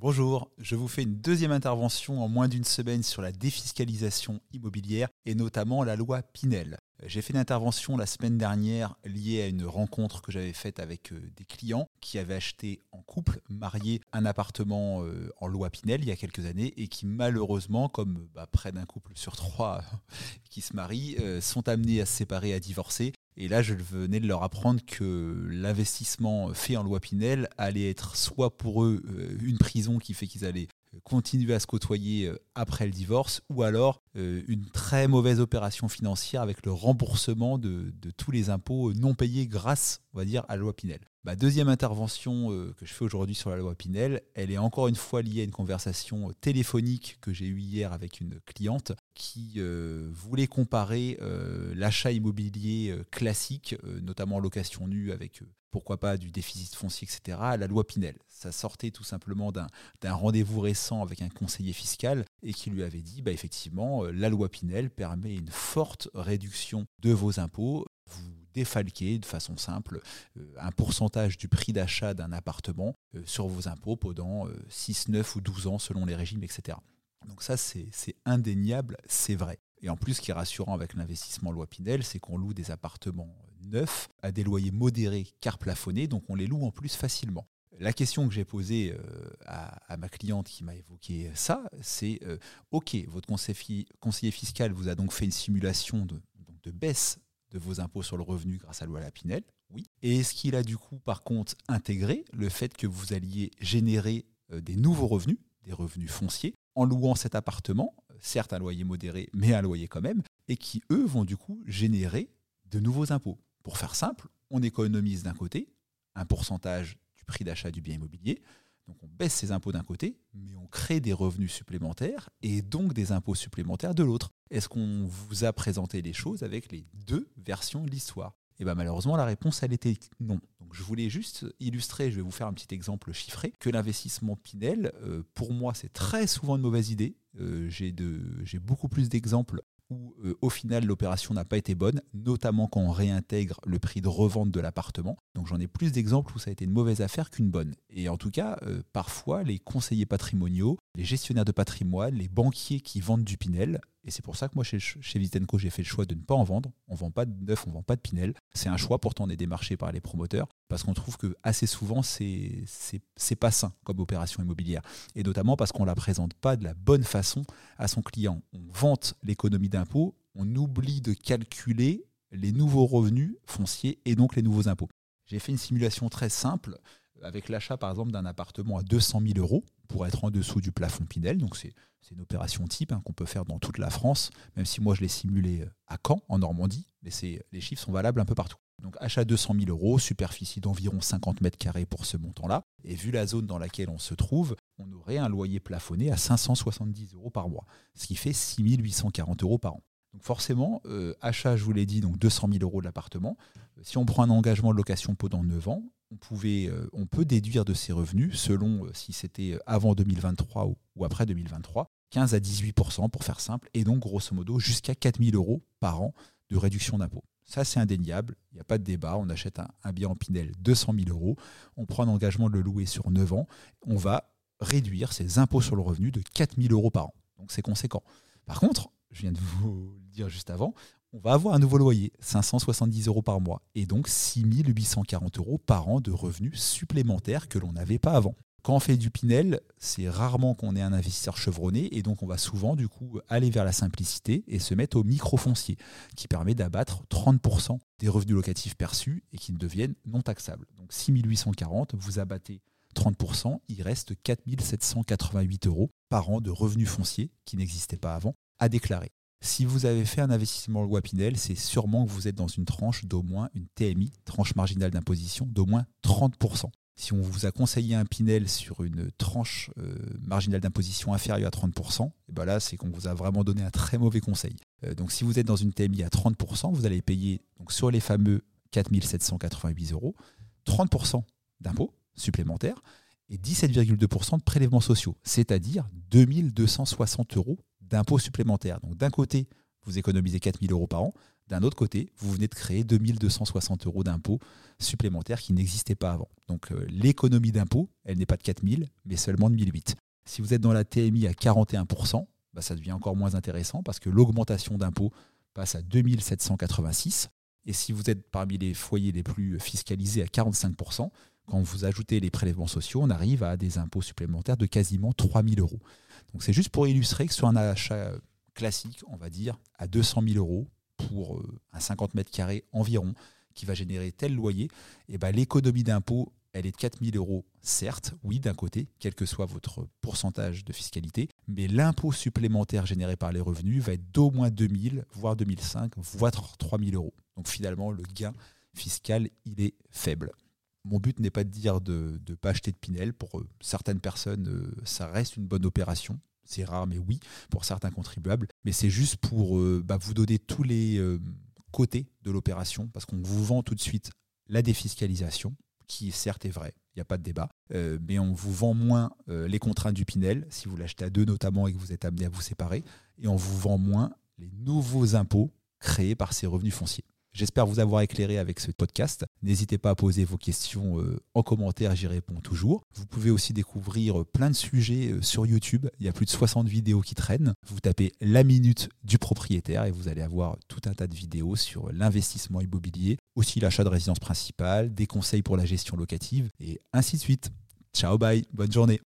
Bonjour, je vous fais une deuxième intervention en moins d'une semaine sur la défiscalisation immobilière et notamment la loi Pinel. J'ai fait une intervention la semaine dernière liée à une rencontre que j'avais faite avec euh, des clients qui avaient acheté en couple, marié, un appartement euh, en loi Pinel il y a quelques années et qui malheureusement, comme bah, près d'un couple sur trois qui se marient, euh, sont amenés à se séparer, à divorcer et là, je venais de leur apprendre que l'investissement fait en loi Pinel allait être soit pour eux euh, une prison qui fait qu'ils allaient continuer à se côtoyer euh, après le divorce, ou alors euh, une très mauvaise opération financière avec le remboursement de, tous les impôts non payés grâce, on va dire, à la loi Pinel. Ma deuxième intervention que je fais aujourd'hui sur la loi Pinel, elle est encore une fois liée à une conversation téléphonique que j'ai eue hier avec une cliente qui euh, voulait comparer euh, l'achat immobilier euh, classique, notamment en location nue avec pourquoi pas du déficit foncier, etc., à la loi Pinel. Ça sortait tout simplement d'un rendez-vous récent avec un conseiller fiscal et qui lui avait dit, bah, effectivement, la loi Pinel permet une forte réduction de vos impôts. Vous défalquez de façon simple un pourcentage du prix d'achat d'un appartement sur vos impôts pendant 6, 9 ou 12 ans selon les régimes, etc. Donc ça, c'est indéniable, c'est vrai. Et en plus, ce qui est rassurant avec l'investissement loi Pinel, c'est qu'on loue des appartements neufs à des loyers modérés car plafonnés, donc on les loue en plus facilement. La question que j'ai posée euh, à, ma cliente qui m'a évoqué ça, c'est euh, OK, votre conseiller fiscal vous a donc fait une simulation de baisse de vos impôts sur le revenu grâce à la loi Pinel, oui. Et est-ce qu'il a du coup, par contre, intégré le fait que vous alliez générer euh, des nouveaux revenus, des revenus fonciers, en louant cet appartement, certes un loyer modéré, mais un loyer quand même, et qui, eux, vont du coup générer de nouveaux impôts? Pour faire simple, on économise d'un côté un pourcentage du prix d'achat du bien immobilier, donc on baisse ses impôts d'un côté, crée des revenus supplémentaires et donc des impôts supplémentaires de l'autre. Est-ce qu'on vous a présenté les choses avec les deux versions de l'histoire? Et eh bien malheureusement, la réponse, elle était non. Donc je voulais juste illustrer, je vais vous faire un petit exemple chiffré, que l'investissement Pinel, euh, pour moi, c'est très souvent une mauvaise idée. Euh, j'ai beaucoup plus d'exemples où euh, au final l'opération n'a pas été bonne, notamment quand on réintègre le prix de revente de l'appartement. Donc j'en ai plus d'exemples où ça a été une mauvaise affaire qu'une bonne. Et en tout cas, euh, parfois les conseillers patrimoniaux, les gestionnaires de patrimoine, les banquiers qui vendent du Pinel, et c'est pour ça que moi chez, chez Vitenco j'ai fait le choix de ne pas en vendre. On ne vend pas de neuf, on ne vend pas de Pinel. C'est un choix, pourtant on est démarché par les promoteurs, parce qu'on trouve que assez souvent c'est c'est pas sain comme opération immobilière. Et notamment parce qu'on ne la présente pas de la bonne façon à son client. On vante l'économie d'impôt, on oublie de calculer les nouveaux revenus fonciers et donc les nouveaux impôts. J'ai fait une simulation très simple avec l'achat par exemple d'un appartement à 200 000 euros pour être en dessous du plafond Pinel. Donc c'est une opération type hein, qu'on peut faire dans toute la France, même si moi je l'ai simulé euh, à Caen, en Normandie, mais les chiffres sont valables un peu partout. Donc achat 200 000 euros, superficie d'environ 50 mètres carrés pour ce montant-là. Et vu la zone dans laquelle on se trouve, on aurait un loyer plafonné à 570 euros par mois, ce qui fait 6 840 euros par an. Donc forcément, euh, achat, je vous l'ai dit, donc 200 000 euros de l'appartement. Si on prend un engagement de location pendant 9 ans, euh, on peut déduire de ses revenus, selon euh, si c'était avant 2023 ou, après 2023, 15 à 18% pour faire simple, et donc grosso modo jusqu'à 4 000 euros par an de réduction d'impôt. Ça, c'est indéniable, il n'y a pas de débat. On achète un, un, bien en Pinel 200 000 euros, on prend un engagement de le louer sur 9 ans, on va réduire ses impôts sur le revenu de 4 000 euros par an. Donc c'est conséquent. Par contre, je viens de vous le dire juste avant, on va avoir un nouveau loyer, 570 euros par mois, et donc 6 840 euros par an de revenus supplémentaires que l'on n'avait pas avant. Quand on fait du Pinel, c'est rarement qu'on est un investisseur chevronné et donc on va souvent du coup aller vers la simplicité et se mettre au microfoncier qui permet d'abattre 30% des revenus locatifs perçus et qui deviennent non taxables. Donc 6 840, vous abattez 30%, il reste 4 788 euros par an de revenus fonciers qui n'existaient pas avant à déclarer. Si vous avez fait un investissement loi Pinel, c'est sûrement que vous êtes dans une tranche d'au moins une TMI, tranche marginale d'imposition, d'au moins 30%. Si on vous a conseillé un Pinel sur une tranche euh, marginale d'imposition inférieure à 30%, et eh ben là, c'est qu'on vous a vraiment donné un très mauvais conseil. Euh, donc si vous êtes dans une TMI à 30%, vous allez payer donc, sur les fameux 4788 euros 30% d'impôts supplémentaires et 17,2% de prélèvements sociaux, c'est-à-dire 2260 euros d'impôts supplémentaires. Donc d'un côté, vous économisez 4 000 euros par an, D'un autre côté, vous venez de créer 2260 euros d'impôts supplémentaires qui n'existaient pas avant. Donc euh, l'économie d'impôt, elle n'est pas de 4000, mais seulement de 1008. Si vous êtes dans la TMI à 41%, bah, ça devient encore moins intéressant parce que l'augmentation d'impôts passe à 2786. Et si vous êtes parmi les foyers les plus fiscalisés à 45%, quand vous ajoutez les prélèvements sociaux, on arrive à des impôts supplémentaires de quasiment 3000 euros. Donc c'est juste pour illustrer que sur un achat classique, on va dire, à 200 000 euros pour euh, un 50 mètres carrés environ, qui va générer tel loyer, eh ben, l'économie d'impôt, elle est de 4 000 euros, certes, oui, d'un côté, quel que soit votre pourcentage de fiscalité, mais l'impôt supplémentaire généré par les revenus va être d'au moins 2 000, voire 2005, voire 3 000 euros. Donc finalement, le gain fiscal, il est faible. Mon but n'est pas de dire de ne pas acheter de Pinel. Pour euh, certaines personnes, euh, ça reste une bonne opération c'est rare, mais oui, pour certains contribuables. Mais c'est juste pour euh, bah, vous donner tous les côtés de l'opération, parce qu'on vous vend tout de suite la défiscalisation, qui certes est vrai, il n'y a pas de débat, mais on vous vend moins les contraintes du Pinel, si vous l'achetez à deux notamment et que vous êtes amené à vous séparer, et on vous vend moins les nouveaux impôts créés par ces revenus fonciers. J'espère vous avoir éclairé avec ce podcast. N'hésitez pas à poser vos questions euh, en commentaire, j'y réponds toujours. Vous pouvez aussi découvrir euh, plein de sujets euh, sur YouTube. Il y a plus de 60 vidéos qui traînent. Vous tapez la minute du propriétaire et vous allez avoir tout un tas de vidéos sur l'investissement immobilier, aussi l'achat de résidence principale, des conseils pour la gestion locative et ainsi de suite. Ciao, bye, bonne journée.